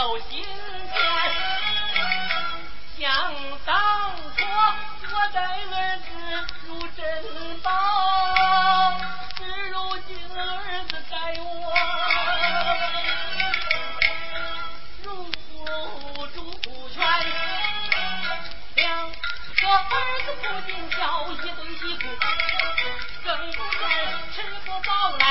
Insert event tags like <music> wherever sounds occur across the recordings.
有心酸。想当初，我待儿子如珍宝，只如今儿子待我如猪圈。两个儿子不仅交一对媳妇，更不算吃不饱来。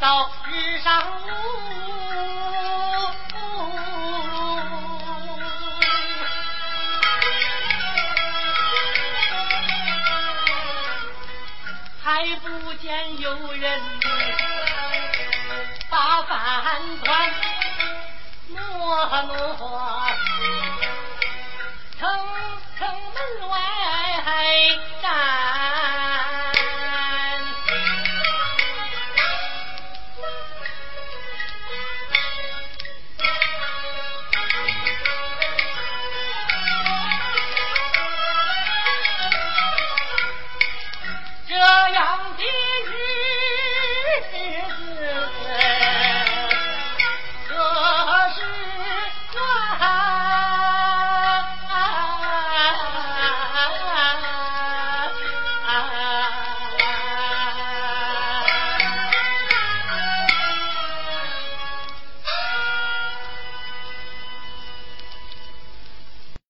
到日上午还不见有人把饭端 <laughs> <laughs>